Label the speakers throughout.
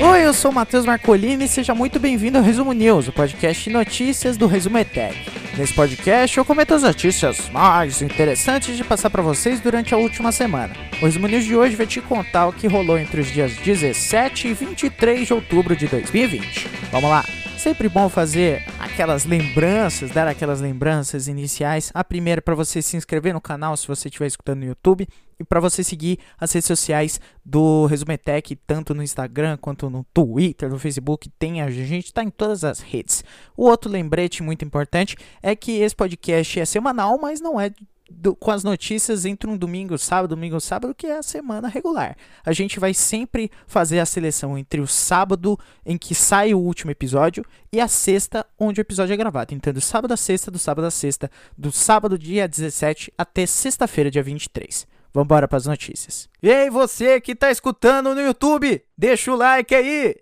Speaker 1: Oi, eu sou Matheus Marcolini e seja muito bem-vindo ao Resumo News, o podcast de notícias do Resumo ETEC. Nesse podcast eu comento as notícias mais interessantes de passar para vocês durante a última semana. O Resumo News de hoje vai te contar o que rolou entre os dias 17 e 23 de outubro de 2020. Vamos lá! Sempre bom fazer aquelas lembranças, dar aquelas lembranças iniciais. A primeira para você se inscrever no canal se você estiver escutando no YouTube e para você seguir as redes sociais do Resumetec, tanto no Instagram quanto no Twitter, no Facebook, tem a gente está em todas as redes. O outro lembrete muito importante é que esse podcast é semanal, mas não é do, com as notícias entre um domingo, sábado, domingo, sábado, que é a semana regular. A gente vai sempre fazer a seleção entre o sábado em que sai o último episódio e a sexta onde o episódio é gravado. Então, do sábado a sexta, do sábado a sexta, do sábado dia 17 até sexta-feira, dia 23. Vambora para as notícias. E aí, você que tá escutando no YouTube, deixa o like aí!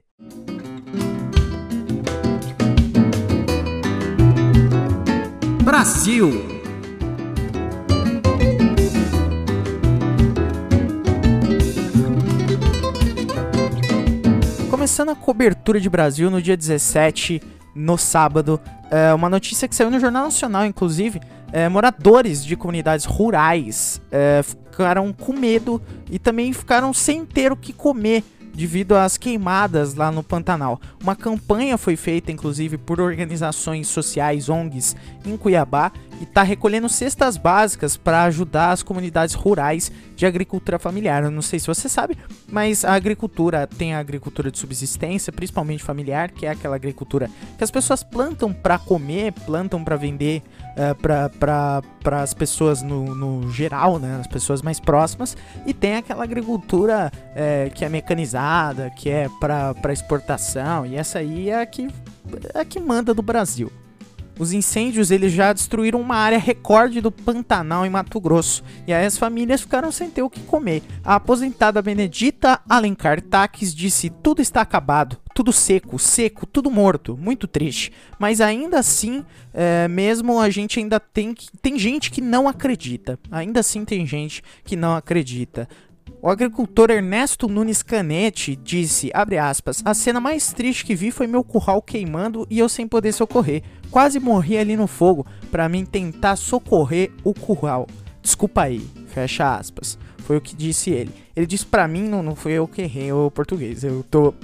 Speaker 1: Brasil! Começando a cobertura de Brasil no dia 17, no sábado, é uma notícia que saiu no Jornal Nacional, inclusive, é, moradores de comunidades rurais é, ficaram com medo e também ficaram sem ter o que comer devido às queimadas lá no Pantanal. Uma campanha foi feita, inclusive, por organizações sociais, ONGs, em Cuiabá, e está recolhendo cestas básicas para ajudar as comunidades rurais de agricultura familiar. Eu não sei se você sabe, mas a agricultura tem a agricultura de subsistência, principalmente familiar, que é aquela agricultura que as pessoas plantam para comer, plantam para vender uh, para as pessoas no, no, geral, né, as pessoas mais próximas, e tem aquela agricultura uh, que é mecanizada, que é para exportação, e essa aí é a que, é a que manda do Brasil. Os incêndios eles já destruíram uma área recorde do Pantanal em Mato Grosso, e aí as famílias ficaram sem ter o que comer. A aposentada Benedita Alencar Taques disse: tudo está acabado, tudo seco, seco, tudo morto, muito triste. Mas ainda assim, é, mesmo a gente ainda tem tem gente que não acredita. Ainda assim tem gente que não acredita. O agricultor Ernesto Nunes Canete disse, aspas, a cena mais triste que vi foi meu curral queimando e eu sem poder socorrer. Quase morri ali no fogo para mim tentar socorrer o curral. Desculpa aí, fecha aspas. Foi o que disse ele. Ele disse para mim, não, não foi eu que errei o português, eu tô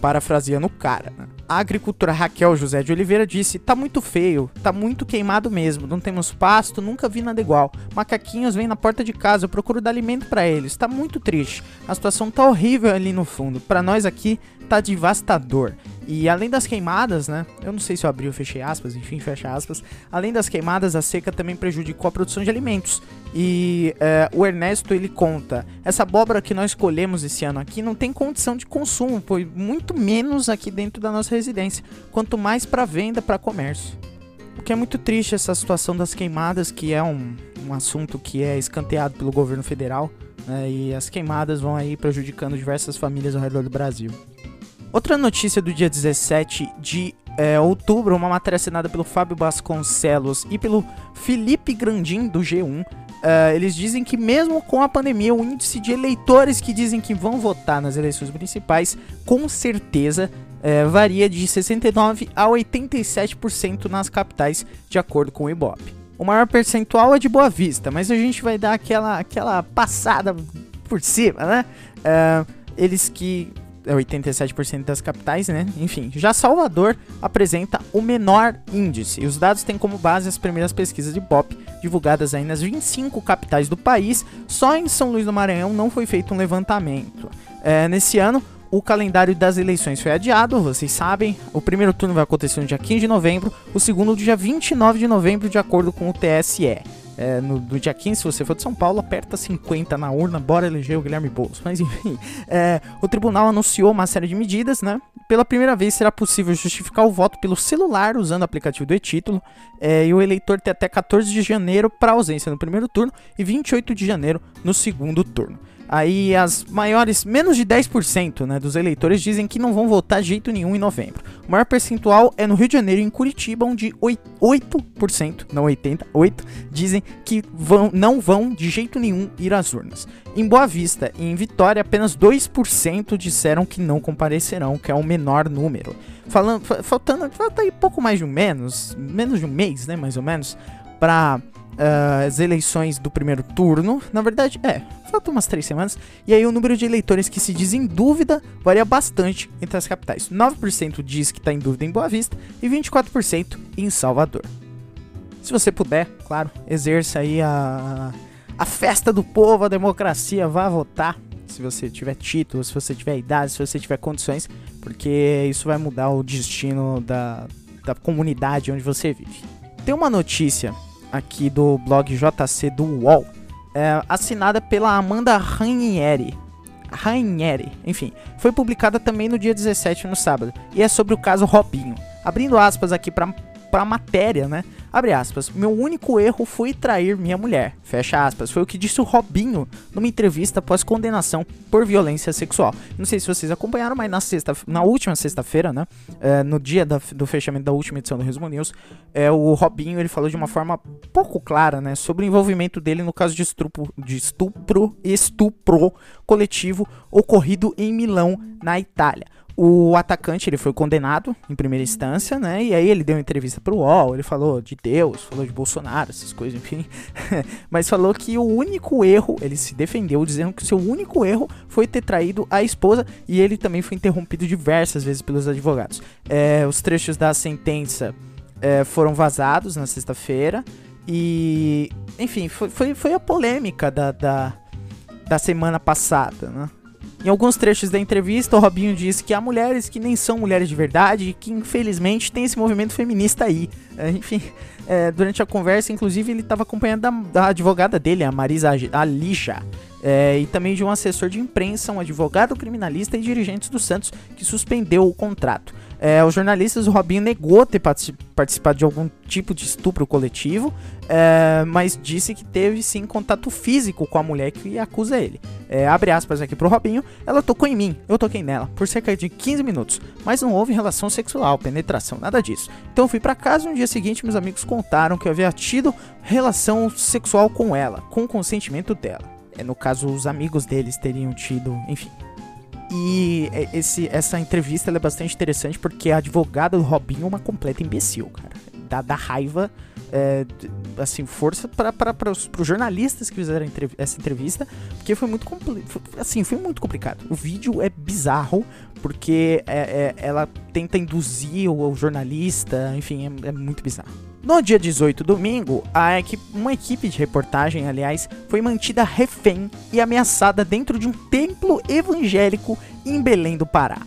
Speaker 1: parafraseando o cara. Né? A agricultora Raquel José de Oliveira disse: tá muito feio, tá muito queimado mesmo, não temos pasto, nunca vi nada igual. Macaquinhos vêm na porta de casa, eu procuro dar alimento para eles, tá muito triste. A situação tá horrível ali no fundo. Para nós aqui tá devastador. E além das queimadas, né? Eu não sei se eu abri ou fechei aspas, enfim, fecha aspas. Além das queimadas, a seca também prejudicou a produção de alimentos. E é, o Ernesto ele conta: essa abóbora que nós colhemos esse ano aqui não tem condição de consumo, foi muito menos aqui dentro da nossa residência, quanto mais para venda, para comércio. O que é muito triste essa situação das queimadas, que é um, um assunto que é escanteado pelo governo federal, né, e as queimadas vão aí prejudicando diversas famílias ao redor do Brasil. Outra notícia do dia 17 de é, outubro, uma matéria assinada pelo Fábio Vasconcelos e pelo Felipe Grandim do G1. É, eles dizem que mesmo com a pandemia, o índice de eleitores que dizem que vão votar nas eleições municipais, com certeza é, varia de 69 a 87% nas capitais, de acordo com o Ibope. O maior percentual é de Boa Vista, mas a gente vai dar aquela, aquela passada por cima, né? É, eles que 87% é das capitais, né? Enfim, já Salvador apresenta o menor índice. E os dados têm como base as primeiras pesquisas de POP divulgadas aí nas 25 capitais do país. Só em São Luís do Maranhão não foi feito um levantamento. É, nesse ano, o calendário das eleições foi adiado, vocês sabem. O primeiro turno vai acontecer no dia 15 de novembro, o segundo no dia 29 de novembro, de acordo com o TSE é, no, no, dia 15, se você for de São Paulo, aperta 50 na urna, bora eleger o Guilherme Boulos. Mas enfim, é, o tribunal anunciou uma série de medidas, né? Pela primeira vez será possível justificar o voto pelo celular usando o aplicativo do e-título, é, e o eleitor tem até 14 de janeiro para ausência no primeiro turno e 28 de janeiro no segundo turno. Aí as maiores, menos de 10% né, dos eleitores dizem que não vão votar de jeito nenhum em novembro. O maior percentual é no Rio de Janeiro e em Curitiba, onde 8%, não 80%, 8% dizem que vão, não vão de jeito nenhum ir às urnas. Em Boa Vista e em Vitória, apenas 2% disseram que não comparecerão, que é o menor número. Falando, faltando, falta aí pouco mais de um menos, menos de um mês, né, mais ou menos, para uh, as eleições do primeiro turno. Na verdade, é, faltam umas três semanas. E aí o número de eleitores que se diz em dúvida varia bastante entre as capitais. 9% diz que está em dúvida em Boa Vista e 24% em Salvador. Se você puder, claro, exerça aí a, a festa do povo, a democracia, vá votar. Se você tiver título, se você tiver idade, se você tiver condições, porque isso vai mudar o destino da, da comunidade onde você vive. Tem uma notícia aqui do blog JC do UOL, é, assinada pela Amanda Ranieri. Ranieri, enfim, foi publicada também no dia 17, no sábado, e é sobre o caso Robinho. Abrindo aspas aqui para a matéria, né? Abre aspas. Meu único erro foi trair minha mulher. Fecha aspas. Foi o que disse o Robinho numa entrevista após condenação por violência sexual. Não sei se vocês acompanharam, mas na, sexta, na última sexta-feira, né? É, no dia da, do fechamento da última edição do Resumo News, é, o Robinho ele falou de uma forma pouco clara, né? Sobre o envolvimento dele no caso de estupro, de estupro, estupro coletivo ocorrido em Milão, na Itália. O atacante ele foi condenado em primeira instância, né? E aí ele deu uma entrevista pro UOL, ele falou de Deus, falou de Bolsonaro, essas coisas, enfim. Mas falou que o único erro, ele se defendeu dizendo que o seu único erro foi ter traído a esposa e ele também foi interrompido diversas vezes pelos advogados. É, os trechos da sentença é, foram vazados na sexta-feira e, enfim, foi, foi, foi a polêmica da, da, da semana passada, né? Em alguns trechos da entrevista, o Robinho disse que há mulheres que nem são mulheres de verdade e que infelizmente tem esse movimento feminista aí. É, enfim, é, durante a conversa, inclusive, ele estava acompanhado da, da, advogada dele, a Marisa Alija, é, e também de um assessor de imprensa, um advogado criminalista e dirigentes do Santos que suspendeu o contrato. É, os jornalistas, o Robinho negou ter participado de algum tipo de estupro coletivo, é, mas disse que teve sim contato físico com a mulher que acusa ele. É, abre aspas aqui pro Robinho, ela tocou em mim, eu toquei nela, por cerca de 15 minutos, mas não houve relação sexual, penetração, nada disso. Então fui para casa e no dia seguinte meus amigos contaram que eu havia tido relação sexual com ela, com o consentimento dela. É, no caso, os amigos deles teriam tido, enfim. E é, esse, essa entrevista é bastante interessante porque a advogada do Robinho é uma completa imbecil, cara. Dá, dá raiva, é, assim, força para os jornalistas que fizeram essa entrevista, porque foi muito assim, foi muito complicado. O vídeo é bizarro, porque é, é, ela tenta induzir o, o jornalista, enfim, é, é muito bizarro. No dia 18, domingo, equipe, uma equipe de reportagem, aliás, foi mantida refém e ameaçada dentro de um templo evangélico em Belém do Pará.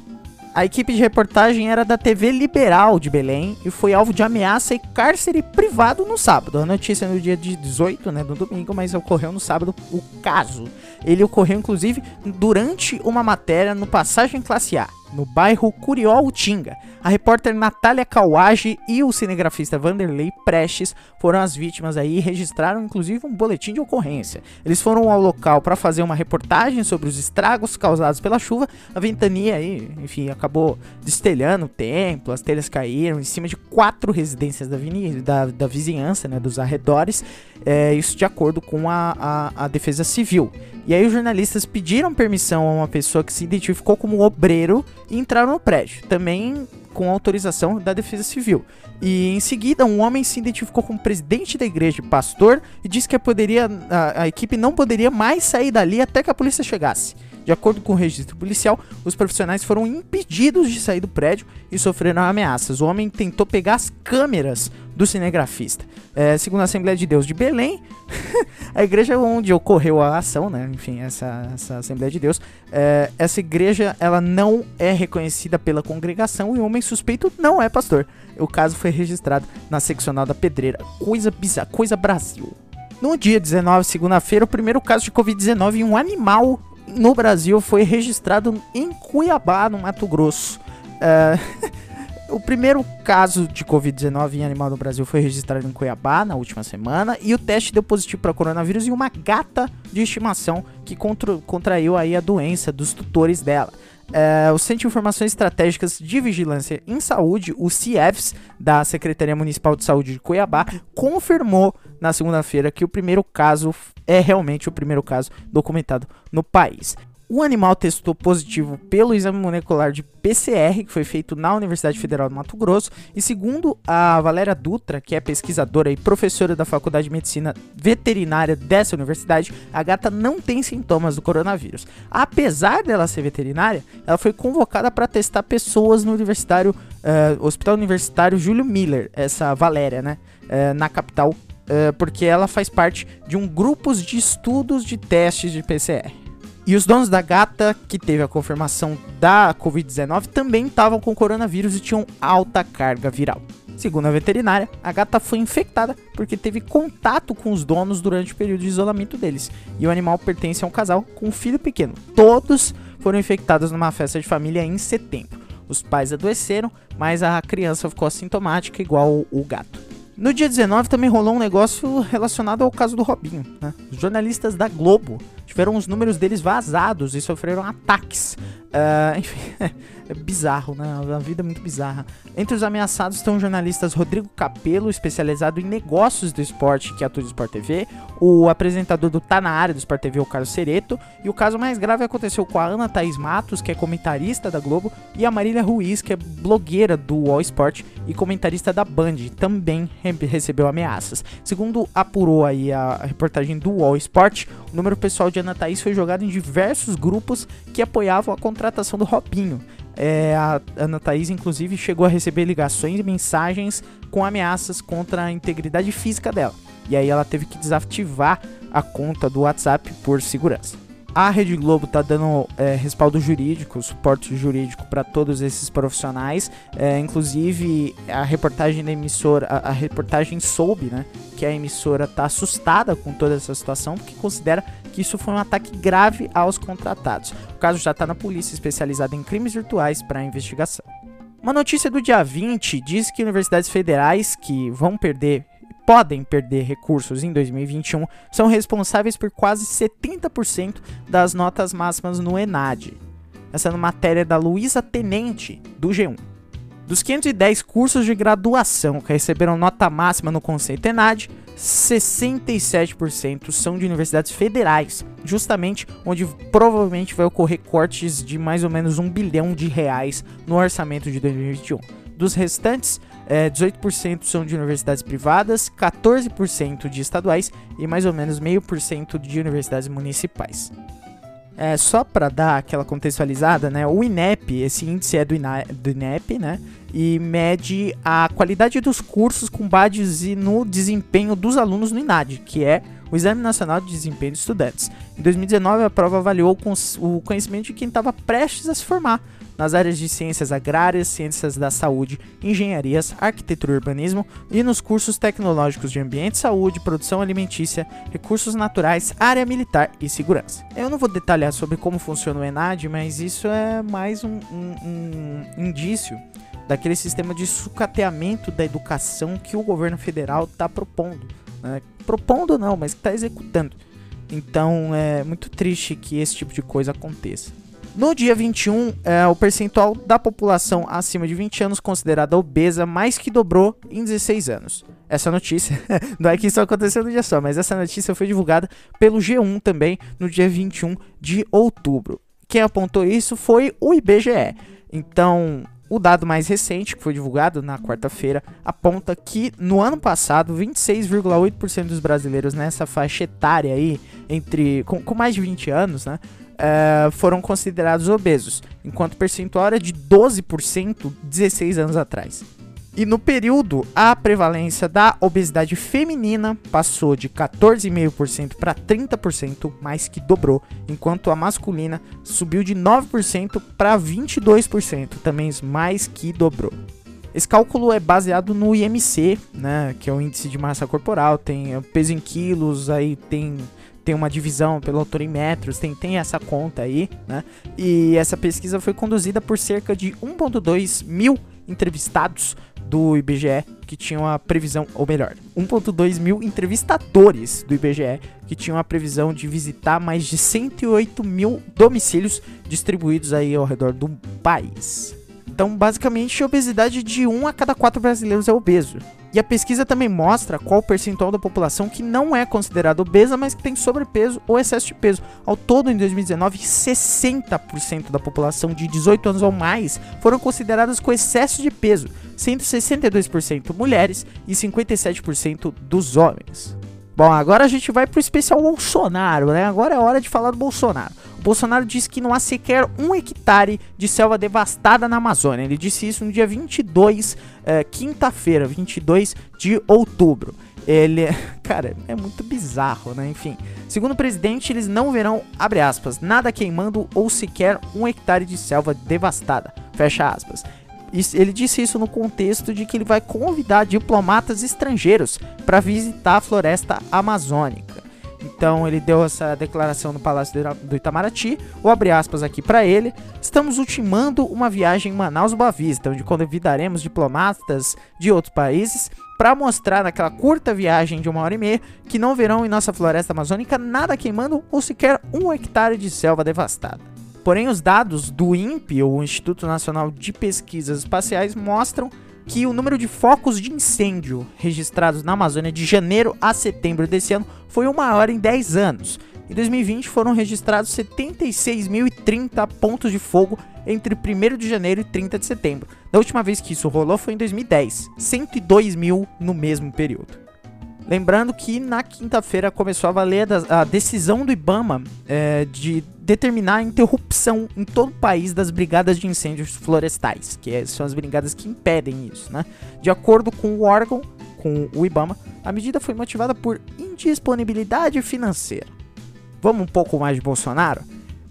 Speaker 1: A equipe de reportagem era da TV Liberal de Belém e foi alvo de ameaça e cárcere privado no sábado. A notícia é no dia 18, né, no domingo, mas ocorreu no sábado o caso. Ele ocorreu inclusive durante uma matéria no Passagem Classe A no bairro Curió-Utinga. A repórter Natália Kawage e o cinegrafista Vanderlei Prestes foram as vítimas aí e registraram inclusive um boletim de ocorrência. Eles foram ao local para fazer uma reportagem sobre os estragos causados pela chuva. A ventania aí, enfim, acabou destelhando o templo, as telhas caíram em cima de quatro residências da, da, da vizinhança, né, dos arredores. É, isso de acordo com a, a, a defesa civil. E aí os jornalistas pediram permissão a uma pessoa que se identificou como obreiro e entraram no prédio, também com autorização da Defesa Civil. E em seguida, um homem se identificou como presidente da igreja, pastor, e disse que poderia, a, a equipe não poderia mais sair dali até que a polícia chegasse. De acordo com o registro policial, os profissionais foram impedidos de sair do prédio e sofreram ameaças. O homem tentou pegar as câmeras do cinegrafista. É, segundo a Assembleia de Deus de Belém, a igreja onde ocorreu a ação, né? Enfim, essa, essa Assembleia de Deus, é, essa igreja ela não é reconhecida pela congregação e o homem suspeito não é pastor. O caso foi registrado na seccional da Pedreira. Coisa bizarra, coisa Brasil. No dia 19, segunda-feira, o primeiro caso de Covid-19 em um animal no Brasil foi registrado em Cuiabá, no Mato Grosso. Uh, O primeiro caso de Covid-19 em animal no Brasil foi registrado em Cuiabá na última semana e o teste deu positivo para coronavírus em uma gata de estimação que contra, contraiu aí a doença dos tutores dela. É, o Centro de Informações Estratégicas de Vigilância em Saúde, o CIEFS, da Secretaria Municipal de Saúde de Cuiabá, confirmou na segunda-feira que o primeiro caso é realmente o primeiro caso documentado no país. O animal testou positivo pelo exame molecular de PCR, que foi feito na Universidade Federal do Mato Grosso, e segundo a Valéria Dutra, que é pesquisadora e professora da Faculdade de Medicina Veterinária dessa universidade, a gata não tem sintomas do coronavírus. Apesar dela ser veterinária, ela foi convocada para testar pessoas no universitário, uh, Hospital Universitário Júlio Miller, essa Valéria, né, uh, na capital, uh, porque ela faz parte de um grupo de estudos de testes de PCR. E os donos da gata, que teve a confirmação da Covid-19, também estavam com coronavírus e tinham alta carga viral. Segundo a veterinária, a gata foi infectada porque teve contato com os donos durante o período de isolamento deles. E o animal pertence a um casal com um filho pequeno. Todos foram infectados numa festa de família em setembro. Os pais adoeceram, mas a criança ficou assintomática, igual o gato. No dia 19 também rolou um negócio relacionado ao caso do Robinho. Né? Os jornalistas da Globo tiveram os números deles vazados e sofreram ataques. Uh, enfim, é bizarro, né? A vida é muito bizarra. Entre os ameaçados estão jornalistas Rodrigo Capello, especializado em negócios do esporte, que atua no Sport TV, o apresentador do Tá Na Área do Sport TV, o Carlos Cereto, e o caso mais grave aconteceu com a Ana Thaís Matos, que é comentarista da Globo, e a Marília Ruiz, que é blogueira do All Sport e comentarista da Band, também recebeu ameaças. Segundo apurou aí a reportagem do All Sport, o número pessoal de Ana Thaís foi jogado em diversos grupos que apoiavam a contratação do Robinho. É, a Ana Thaís, inclusive, chegou a receber ligações e mensagens com ameaças contra a integridade física dela. E aí ela teve que desativar a conta do WhatsApp por segurança. A Rede Globo está dando é, respaldo jurídico, suporte jurídico para todos esses profissionais. É, inclusive, a reportagem da emissora, a, a, reportagem soube né, que a emissora está assustada com toda essa situação, porque considera que isso foi um ataque grave aos contratados. O caso já está na polícia especializada em crimes virtuais para investigação. Uma notícia do dia 20 diz que universidades federais que vão perder podem perder recursos em 2021 são responsáveis por quase 70% das notas máximas no ENAD. Essa é uma matéria da Luísa Tenente, do G1. Dos 510 cursos de graduação que receberam nota máxima no conceito ENAD, 67% são de universidades federais, justamente onde provavelmente vai ocorrer cortes de mais ou menos um bilhão de reais no orçamento de 2021. Dos restantes, é, 18% são de universidades privadas, 14% de estaduais e mais ou menos meio por cento de universidades municipais. É, só para dar aquela contextualizada, né, o INEP, esse índice é do, INA, do INEP, né, e mede a qualidade dos cursos com base no desempenho dos alunos no INAD, que é o Exame Nacional de Desempenho de Estudantes. Em 2019, a prova avaliou o conhecimento de quem estava prestes a se formar, nas áreas de ciências agrárias, ciências da saúde, engenharias, arquitetura e urbanismo e nos cursos tecnológicos de ambiente, saúde, produção alimentícia, recursos naturais, área militar e segurança. Eu não vou detalhar sobre como funciona o ENAD, mas isso é mais um, um, um indício daquele sistema de sucateamento da educação que o governo federal está propondo. Né? Propondo não, mas que está executando. Então é muito triste que esse tipo de coisa aconteça. No dia 21, é, o percentual da população acima de 20 anos considerada obesa mais que dobrou em 16 anos. Essa notícia, não é que isso aconteceu no dia só, mas essa notícia foi divulgada pelo G1 também no dia 21 de outubro. Quem apontou isso foi o IBGE. Então, o dado mais recente, que foi divulgado na quarta-feira, aponta que no ano passado, 26,8% dos brasileiros nessa faixa etária aí, entre com, com mais de 20 anos, né, uh, foram considerados obesos, enquanto o percentual era de 12% 16 anos atrás. E no período, a prevalência da obesidade feminina passou de 14,5% para 30%, mais que dobrou, enquanto a masculina subiu de 9% para 22%, também mais que dobrou. Esse cálculo é baseado no IMC, né, que é o índice de massa corporal, tem peso em quilos, aí tem tem uma divisão pelo autor em metros, tem, tem essa conta aí, né? E essa pesquisa foi conduzida por cerca de 1.2 mil entrevistados do IBGE que tinham a previsão, ou melhor, 1.2 mil entrevistadores do IBGE que tinham a previsão de visitar mais de 108 mil domicílios distribuídos aí ao redor do país. Então, basicamente, a obesidade de um a cada quatro brasileiros é obeso. E a pesquisa também mostra qual o percentual da população que não é considerada obesa, mas que tem sobrepeso ou excesso de peso. Ao todo, em 2019, 60% da população de 18 anos ou mais foram consideradas com excesso de peso, sendo 62% mulheres e 57% dos homens. Bom, agora a gente vai pro especial Bolsonaro, né? Agora é hora de falar do Bolsonaro. Bolsonaro disse que não há sequer um hectare de selva devastada na Amazônia. Ele disse isso no dia 22, é, quinta-feira, 22 de outubro. Ele, cara, é muito bizarro, né? Enfim, segundo o presidente, eles não verão, abre aspas, nada queimando ou sequer um hectare de selva devastada, fecha aspas. Ele disse isso no contexto de que ele vai convidar diplomatas estrangeiros para visitar a floresta amazônica. Então ele deu essa declaração no Palácio do Itamaraty. Vou abrir aspas aqui para ele. Estamos ultimando uma viagem em Manaus Boa Vista, onde convidaremos diplomatas de outros países para mostrar naquela curta viagem de uma hora e meia que não verão em nossa floresta amazônica nada queimando ou sequer um hectare de selva devastada. Porém, os dados do INPE, o Instituto Nacional de Pesquisas Espaciais, mostram que o número de focos de incêndio registrados na Amazônia de janeiro a setembro desse ano foi o maior em 10 anos. Em 2020 foram registrados 76.030 pontos de fogo entre 1 de janeiro e 30 de setembro. Da última vez que isso rolou foi em 2010, 102 mil no mesmo período. Lembrando que na quinta-feira começou a valer a decisão do Ibama é, de determinar a interrupção em todo o país das brigadas de incêndios florestais, que é, são as brigadas que impedem isso. Né? De acordo com o órgão, com o Ibama, a medida foi motivada por indisponibilidade financeira. Vamos um pouco mais de Bolsonaro?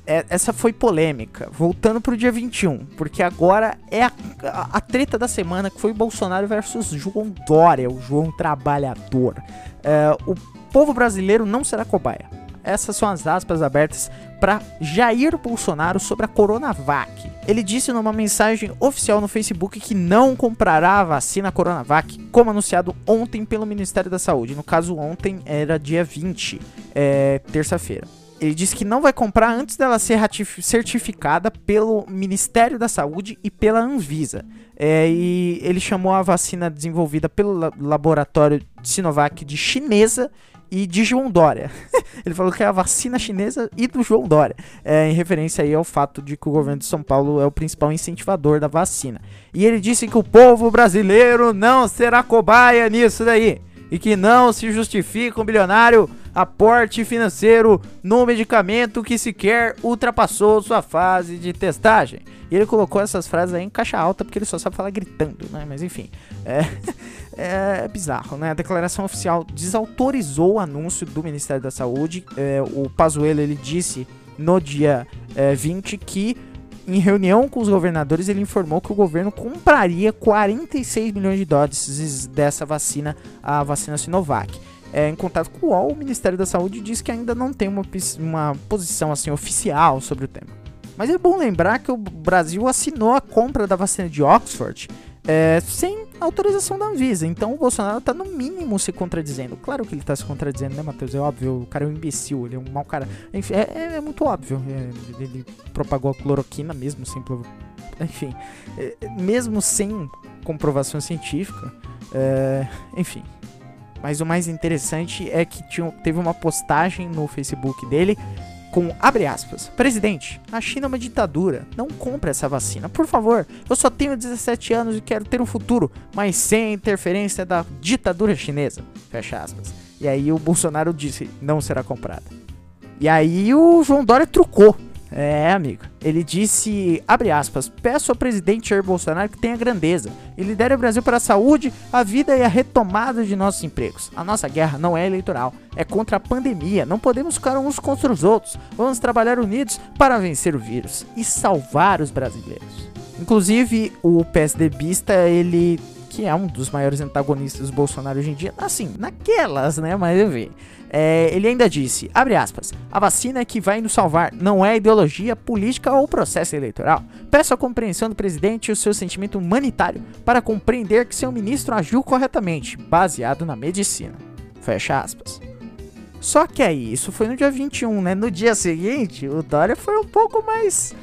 Speaker 1: É, essa foi polêmica. Voltando pro dia 21, porque agora é a, a, a, treta da semana que foi Bolsonaro versus João Dória, o João Trabalhador. É, o povo brasileiro não será cobaia. Essas são as aspas abertas para Jair Bolsonaro sobre a Coronavac. Ele disse numa mensagem oficial no Facebook que não comprará a vacina Coronavac, como anunciado ontem pelo Ministério da Saúde. No caso, ontem era dia 20, é, terça-feira. Ele disse que não vai comprar antes dela ser certificada pelo Ministério da Saúde e pela Anvisa. É, e ele chamou a vacina desenvolvida pelo laboratório Sinovac de chinesa e de João Dória. ele falou que é a vacina chinesa e do João Dória, é, em referência aí ao fato de que o governo de São Paulo é o principal incentivador da vacina. E ele disse que o povo brasileiro não será cobaia nisso daí e que não se justifica um bilionário aporte financeiro no medicamento que sequer ultrapassou sua fase de testagem. E ele colocou essas frases aí em caixa alta porque ele só sabe falar gritando, né? Mas enfim, é, é bizarro, né? A declaração oficial desautorizou o anúncio do Ministério da Saúde. É, o Pazuello ele disse no dia é, 20 que em reunião com os governadores, ele informou que o governo compraria 46 milhões de doses dessa vacina, a vacina Sinovac. É, em contato com o UOL, o Ministério da Saúde diz que ainda não tem uma, uma posição assim oficial sobre o tema. Mas é bom lembrar que o Brasil assinou a compra da vacina de Oxford é, sem autorização da Anvisa. Então o Bolsonaro está no mínimo se contradizendo. Claro que ele está se contradizendo, né, Matheus? É óbvio, o cara é um imbecil, ele é um mau cara. Enfim, é, é, é muito óbvio. É, ele propagou a cloroquina mesmo sem. Enfim, é, mesmo sem comprovação científica. É, enfim. Mas o mais interessante é que tinha, teve uma postagem no Facebook dele com abre aspas. Presidente, a China é uma ditadura. Não compre essa vacina, por favor. Eu só tenho 17 anos e quero ter um futuro, mas sem interferência da ditadura chinesa. Fecha aspas. E aí o Bolsonaro disse: não será comprada. E aí o João Dória trucou. É, amigo. Ele disse, abre aspas, peço ao presidente Jair Bolsonaro que tenha grandeza e lidere o Brasil para a saúde, a vida e a retomada de nossos empregos. A nossa guerra não é eleitoral, é contra a pandemia. Não podemos ficar uns contra os outros. Vamos trabalhar unidos para vencer o vírus e salvar os brasileiros. Inclusive, o PSDBista, ele que é um dos maiores antagonistas do Bolsonaro hoje em dia, assim, naquelas, né? Mas eu vi. É, ele ainda disse, abre aspas, a vacina que vai nos salvar não é ideologia, política ou processo eleitoral. Peço a compreensão do presidente e o seu sentimento humanitário para compreender que seu ministro agiu corretamente, baseado na medicina. Fecha aspas. Só que aí, isso foi no dia 21, né? No dia seguinte, o Dória foi um pouco mais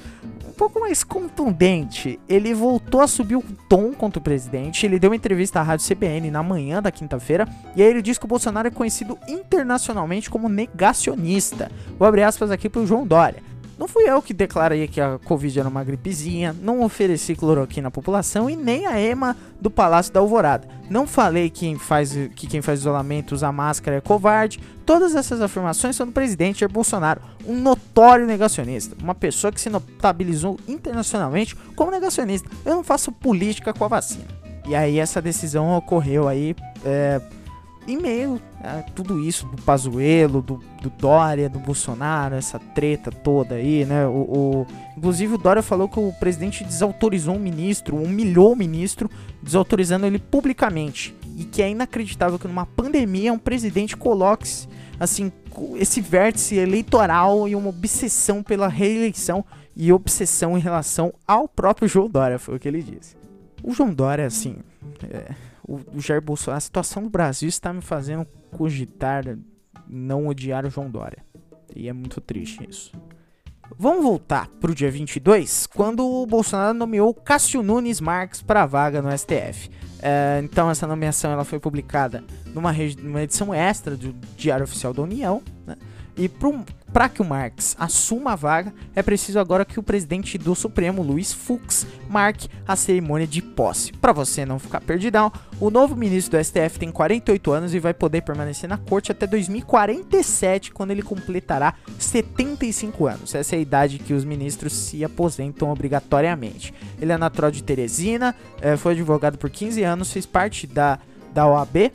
Speaker 1: pouco mais contundente. Ele voltou a subir o tom contra o presidente. Ele deu uma entrevista à rádio CBN na manhã da quinta-feira. E aí ele disse que o Bolsonaro é conhecido internacionalmente como negacionista. Vou abrir aspas aqui pro João Dória. Não fui eu que declarei que a Covid era uma gripezinha, não ofereci cloroquina à população e nem a EMA do Palácio da Alvorada. Não falei que quem faz, que quem faz isolamento usa máscara é covarde. Todas essas afirmações são do presidente Jair Bolsonaro, um notório negacionista, uma pessoa que se notabilizou internacionalmente como negacionista. Eu não faço política com a vacina. E aí essa decisão ocorreu aí é, em meio a tudo isso do Pazuello, do, do Dória, do Bolsonaro, essa treta toda aí, né? O, o, inclusive o Dória falou que o presidente desautorizou um ministro, humilhou o ministro, desautorizando ele publicamente. E que é inacreditável que numa pandemia um presidente coloque assim esse vértice eleitoral e uma obsessão pela reeleição e obsessão em relação ao próprio João Dória, foi o que ele disse. O João Dória, assim, é, o, o Jair Bolsonaro, a situação do Brasil está me fazendo cogitar não odiar o João Dória. E é muito triste isso. Vamos voltar para o dia 22, quando o Bolsonaro nomeou Cássio Nunes Marques para vaga no STF. É, então essa nomeação ela foi publicada numa, numa edição extra do Diário Oficial da União. Né? E para que o Marx assuma a vaga, é preciso agora que o presidente do Supremo, Luiz Fux, marque a cerimônia de posse. Para você não ficar perdidão, o novo ministro do STF tem 48 anos e vai poder permanecer na corte até 2047, quando ele completará 75 anos. Essa é a idade que os ministros se aposentam obrigatoriamente. Ele é natural de Teresina, eh, foi advogado por 15 anos, fez parte da, da OAB,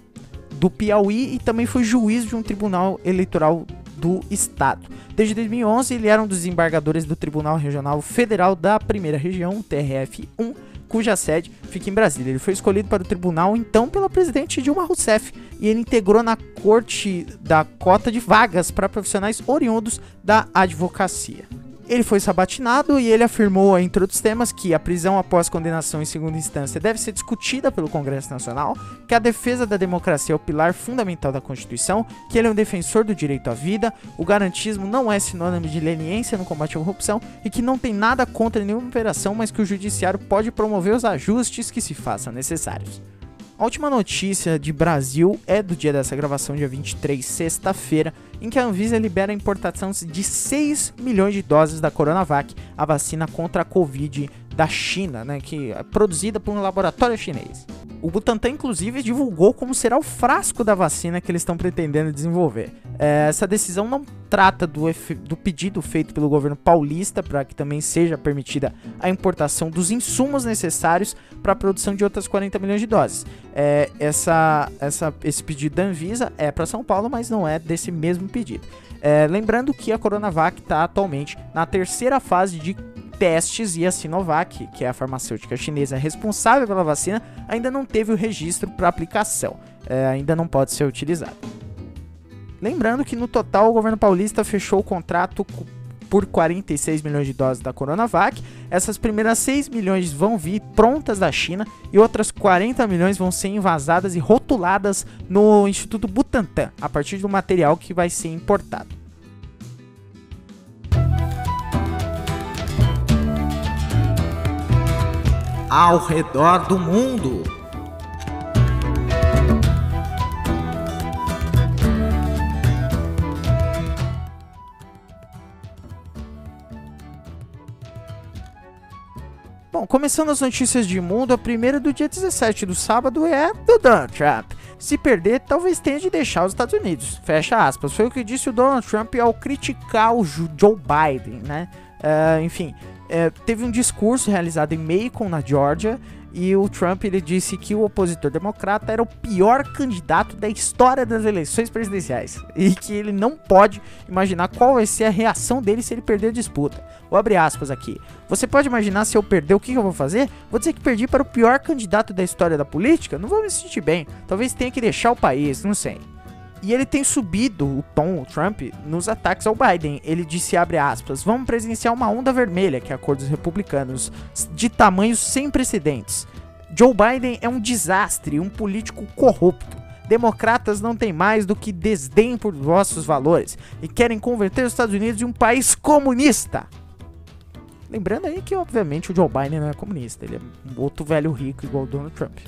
Speaker 1: do Piauí e também foi juiz de um tribunal eleitoral do Estado. Desde 2011, ele era um dos desembargadores do Tribunal Regional Federal da Primeira Região, TRF-1, cuja sede fica em Brasília. Ele foi escolhido para o tribunal então pela presidente Dilma Rousseff e ele integrou na corte da cota de vagas para profissionais oriundos da advocacia. Ele foi sabatinado e ele afirmou, entre outros temas, que a prisão após condenação em segunda instância deve ser discutida pelo Congresso Nacional, que a defesa da democracia é o pilar fundamental da Constituição, que ele é um defensor do direito à vida, o garantismo não é sinônimo de leniência no combate à corrupção e que não tem nada contra nenhuma operação, mas que o judiciário pode promover os ajustes que se façam necessários. A última notícia de Brasil é do dia dessa gravação, dia 23, sexta-feira, em que a Anvisa libera a importação de 6 milhões de doses da Coronavac, a vacina contra a Covid da China, né, que é produzida por um laboratório chinês. O Butantan, inclusive, divulgou como será o frasco da vacina que eles estão pretendendo desenvolver. É, essa decisão não trata do, do pedido feito pelo governo paulista para que também seja permitida a importação dos insumos necessários para a produção de outras 40 milhões de doses. É, essa, essa, esse pedido da Anvisa é para São Paulo, mas não é desse mesmo pedido. É, lembrando que a Coronavac está atualmente na terceira fase de testes e a Sinovac, que é a farmacêutica chinesa responsável pela vacina, ainda não teve o registro para aplicação, é, ainda não pode ser utilizado. Lembrando que no total o governo paulista fechou o contrato por 46 milhões de doses da Coronavac. Essas primeiras 6 milhões vão vir prontas da China e outras 40 milhões vão ser envasadas e rotuladas no Instituto Butantan, a partir do material que vai ser importado. ao redor do mundo. Bom, começando as notícias de mundo, a primeira do dia 17 do sábado é do Donald Trump. Se perder, talvez tenha de deixar os Estados Unidos. Fecha aspas. Foi o que disse o Donald Trump ao criticar o Joe Biden, né? Uh, enfim, é, teve um discurso realizado em Macon, na Georgia, e o Trump ele disse que o opositor democrata era o pior candidato da história das eleições presidenciais e que ele não pode imaginar qual vai ser a reação dele se ele perder a disputa. Vou abrir aspas aqui. Você pode imaginar se eu perder o que, eu vou fazer? Vou dizer que perdi para o pior candidato da história da política? Não vou me sentir bem. Talvez tenha que deixar o país, não sei. E ele tem subido o tom, o Trump, nos ataques ao Biden. Ele disse, abre aspas, vamos presenciar uma onda vermelha, que é a cor dos republicanos, de tamanhos sem precedentes. Joe Biden é um desastre, um político corrupto. Democratas não têm mais do que desdém por vossos valores e querem converter os Estados Unidos em um país comunista. Lembrando aí que, obviamente, o Joe Biden não é comunista, ele é um outro velho rico igual o Donald Trump.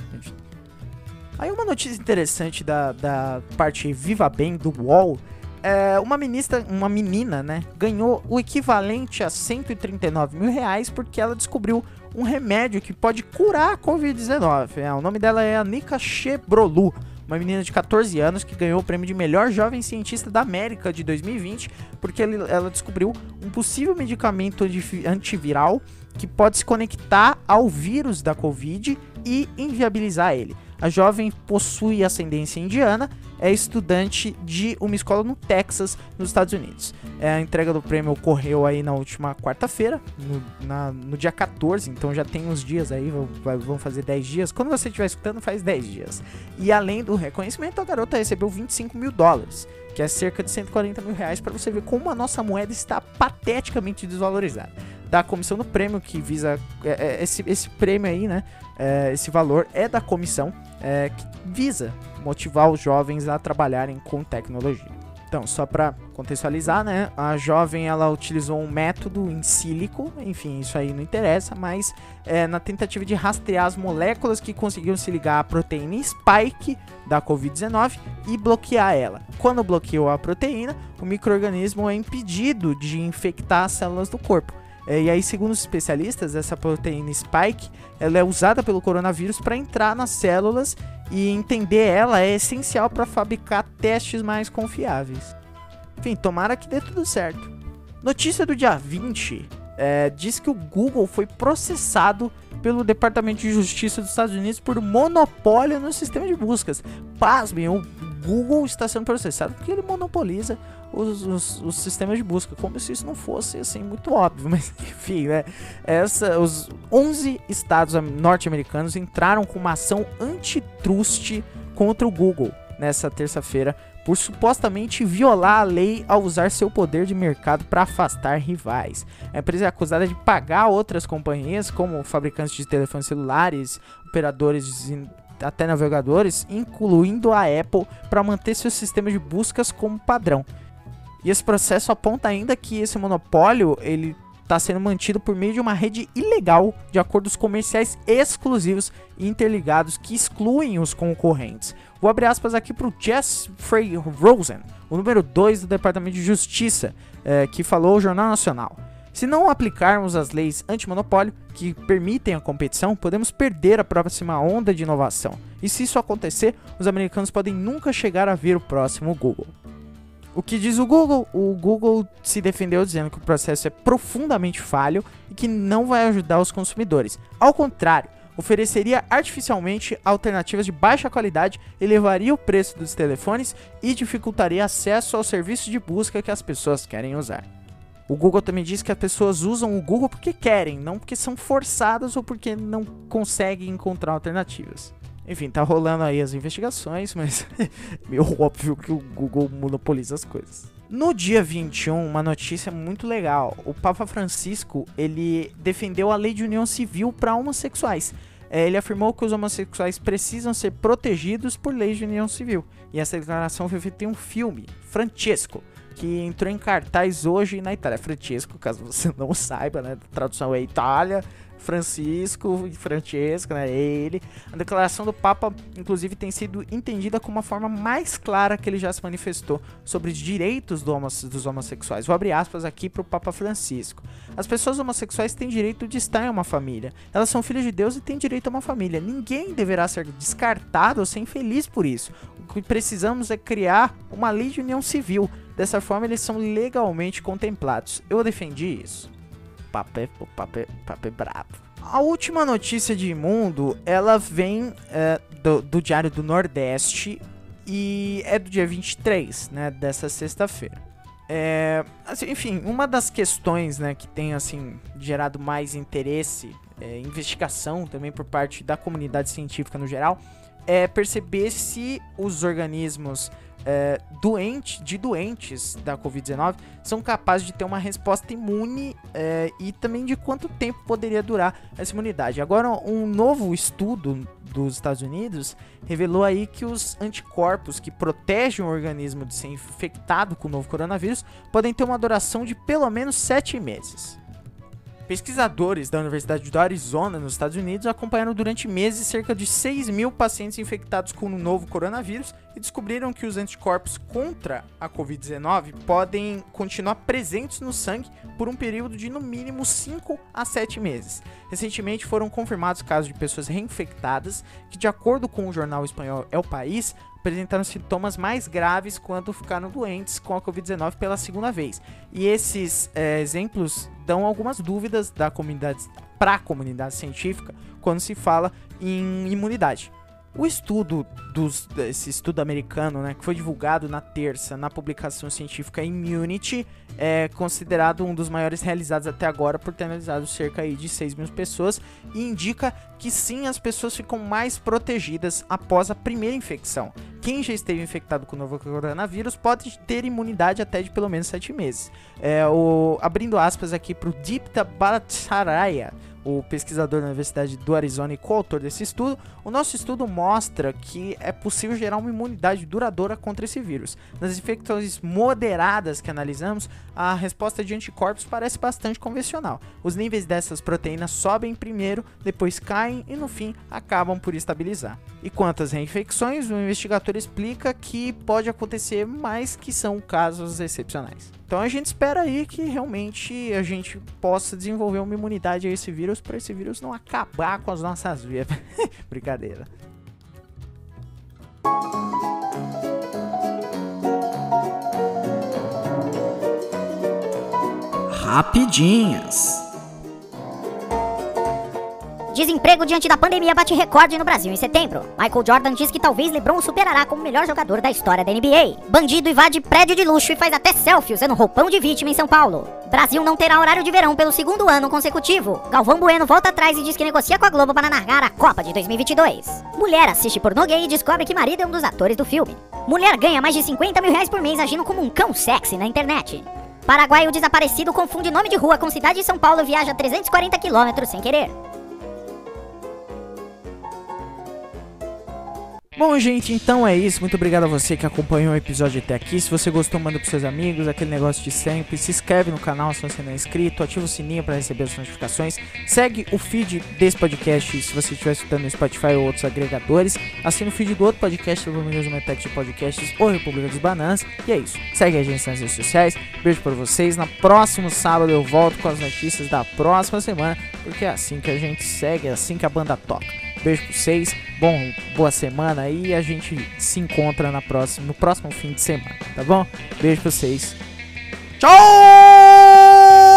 Speaker 1: Aí uma notícia interessante da, da parte Viva Bem do UOL é, uma, ministra, uma menina, né, ganhou o equivalente a 139 mil reais porque ela descobriu um remédio que pode curar a Covid-19. É, o nome dela é Anika Chebrolu, uma menina de 14 anos que ganhou o prêmio de melhor jovem cientista da América de 2020 porque ela descobriu um possível medicamento antiviral que pode se conectar ao vírus da Covid e inviabilizar ele. A jovem possui ascendência indiana, é estudante de uma escola no Texas, nos Estados Unidos. É, a entrega do prêmio ocorreu aí na última quarta-feira, no, no, dia 14, então já tem uns dias aí, vão fazer 10 dias. Quando você estiver escutando, faz 10 dias. E além do reconhecimento, a garota recebeu 25 mil dólares, que é cerca de 140 mil reais, para você ver como a nossa moeda está pateticamente desvalorizada da comissão do prêmio que visa é, é, esse, esse prêmio aí, né? É, esse valor é da comissão é, que visa motivar os jovens a trabalharem com tecnologia. Então, só para contextualizar, né? A jovem ela utilizou um método em sílico, enfim, isso aí não interessa, mas é, na tentativa de rastrear as moléculas que conseguiam se ligar à proteína spike da Covid-19 e bloquear ela. Quando bloqueou a proteína, o microorganismo é impedido de infectar as células do corpo. É, e aí, segundo os especialistas, essa proteína spike ela é usada pelo coronavírus para entrar nas células e entender ela é essencial para fabricar testes mais confiáveis. Enfim, tomara que dê tudo certo. Notícia do dia 20 é, diz que o Google foi processado pelo Departamento de Justiça dos Estados Unidos por monopólio no sistema de buscas. Pasmem, o Google está sendo processado porque ele monopoliza os, os, os, sistemas de busca, como se isso não fosse assim muito óbvio, mas enfim, né? Essa, os 11 estados norte-americanos entraram com uma ação antitrust contra o Google nessa terça-feira por supostamente violar a lei ao usar seu poder de mercado para afastar rivais. A empresa é acusada de pagar outras companhias, como fabricantes de telefones celulares, operadores até navegadores, incluindo a Apple, para manter seus sistemas de buscas como padrão. E esse processo aponta ainda que esse monopólio ele está sendo mantido por meio de uma rede ilegal de acordos comerciais exclusivos e interligados que excluem os concorrentes. Vou abrir aspas aqui para o Jeffrey Rosen, o número 2 do Departamento de Justiça, é, que falou ao Jornal Nacional. Se não aplicarmos as leis antimonopólio que permitem a competição, podemos perder a próxima onda de inovação. E se isso acontecer, os americanos podem nunca chegar a ver o próximo Google. O que diz o Google? O Google se defendeu dizendo que o processo é profundamente falho e que não vai ajudar os consumidores. Ao contrário, ofereceria artificialmente alternativas de baixa qualidade, elevaria o preço dos telefones e dificultaria acesso ao serviço de busca que as pessoas querem usar. O Google também diz que as pessoas usam o Google porque querem, não porque são forçadas ou porque não conseguem encontrar alternativas. Enfim, tá rolando aí as investigações, mas meio óbvio que o Google monopoliza as coisas. No dia 21, uma notícia muito legal. O Papa Francisco, ele defendeu a lei de união civil para homossexuais. É, ele afirmou que os homossexuais precisam ser protegidos por leis de união civil. E essa declaração foi feita em um filme, Francesco, que entrou em cartaz hoje na Itália. Francesco, caso você não saiba, né? A tradução é Itália, Francisco Francesco, né? Ele. A declaração do Papa, inclusive, tem sido entendida como a forma mais clara que ele já se manifestou sobre os direitos do homo dos homossexuais. Vou abrir aspas aqui para o Papa Francisco. As pessoas homossexuais têm direito de estar em uma família. Elas são filhas de Deus e têm direito a uma família. Ninguém deverá ser descartado ou ser infeliz por isso. O que precisamos é criar uma lei de união civil. Dessa forma, eles são legalmente contemplados. Eu defendi isso. Papo é, o é brabo. A última notícia de imundo, ela vem é, do, do Diário do Nordeste e é do dia 23, né, dessa sexta-feira. É, assim, enfim, uma das questões né, que tem assim gerado mais interesse, é, investigação também por parte da comunidade científica no geral, é perceber se os organismos é, doente, de doentes da Covid-19 são capazes de ter uma resposta imune é, e também de quanto tempo poderia durar essa imunidade. Agora, um novo estudo dos Estados Unidos revelou aí que os anticorpos que protegem o organismo de ser infectado com o novo coronavírus podem ter uma duração de pelo menos 7 meses. Pesquisadores da Universidade do Arizona, nos Estados Unidos, acompanharam durante meses cerca de 6 mil pacientes infectados com o novo coronavírus e descobriram que os anticorpos contra a Covid-19 podem continuar presentes no sangue por um período de no mínimo 5 a 7 meses. Recentemente foram confirmados casos de pessoas reinfectadas que, de acordo com o jornal espanhol El País, apresentaram sintomas mais graves quando ficaram doentes com a Covid-19 pela segunda vez. E esses é, exemplos dão algumas dúvidas da comunidade para a comunidade científica quando se fala em imunidade. O estudo dos, desse estudo americano, né, que foi divulgado na terça na publicação científica Immunity, é considerado um dos maiores realizados até agora por ter analisado cerca de 6 mil pessoas e indica que sim, as pessoas ficam mais protegidas após a primeira infecção. Quem já esteve infectado com o novo coronavírus pode ter imunidade até de pelo menos 7 meses. É, o, abrindo aspas aqui para o Dipta Bhattacharya, o pesquisador da Universidade do Arizona e coautor desse estudo, o nosso estudo mostra que é possível gerar uma imunidade duradoura contra esse vírus. Nas infecções moderadas que analisamos, a resposta de anticorpos parece bastante convencional. Os níveis dessas proteínas sobem primeiro, depois caem e no fim acabam por estabilizar. E quanto às reinfecções, o investigador explica que pode acontecer, mas que são casos excepcionais. Então a gente espera aí que realmente a gente possa desenvolver uma imunidade a esse vírus para esse vírus não acabar com as nossas vidas. Brincadeira.
Speaker 2: Rapidinhas.
Speaker 3: Desemprego diante da pandemia bate recorde no Brasil em setembro. Michael Jordan diz que talvez LeBron superará como melhor jogador da história da NBA. Bandido invade prédio de luxo e faz até selfie usando roupão de vítima em São Paulo. Brasil não terá horário de verão pelo segundo ano consecutivo. Galvão Bueno volta atrás e diz que negocia com a Globo para narrar a Copa de 2022. Mulher assiste pornô gay e descobre que marido é um dos atores do filme. Mulher ganha mais de 50 mil reais por mês agindo como um cão sexy na internet. Paraguaio desaparecido confunde nome de rua com cidade de São Paulo e viaja 340 quilômetros sem querer.
Speaker 1: Bom, gente, então é isso. Muito obrigado a você que acompanhou o episódio até aqui. Se você gostou, manda pros seus amigos, aquele negócio de sempre. Se inscreve no canal se você não é inscrito, ativa o sininho para receber as notificações. Segue o feed desse podcast se você estiver escutando no Spotify ou outros agregadores. Assina o feed do outro podcast, News Metec de Podcasts ou República dos Bananas. E é isso. Segue a gente nas redes sociais. Beijo para vocês. Na próximo sábado eu volto com as notícias da próxima semana, porque é assim que a gente segue, é assim que a banda toca. Beijo pra vocês. Bom, boa semana e a gente se encontra na próxima, no próximo fim de semana, tá bom? Beijo pra vocês. Tchau!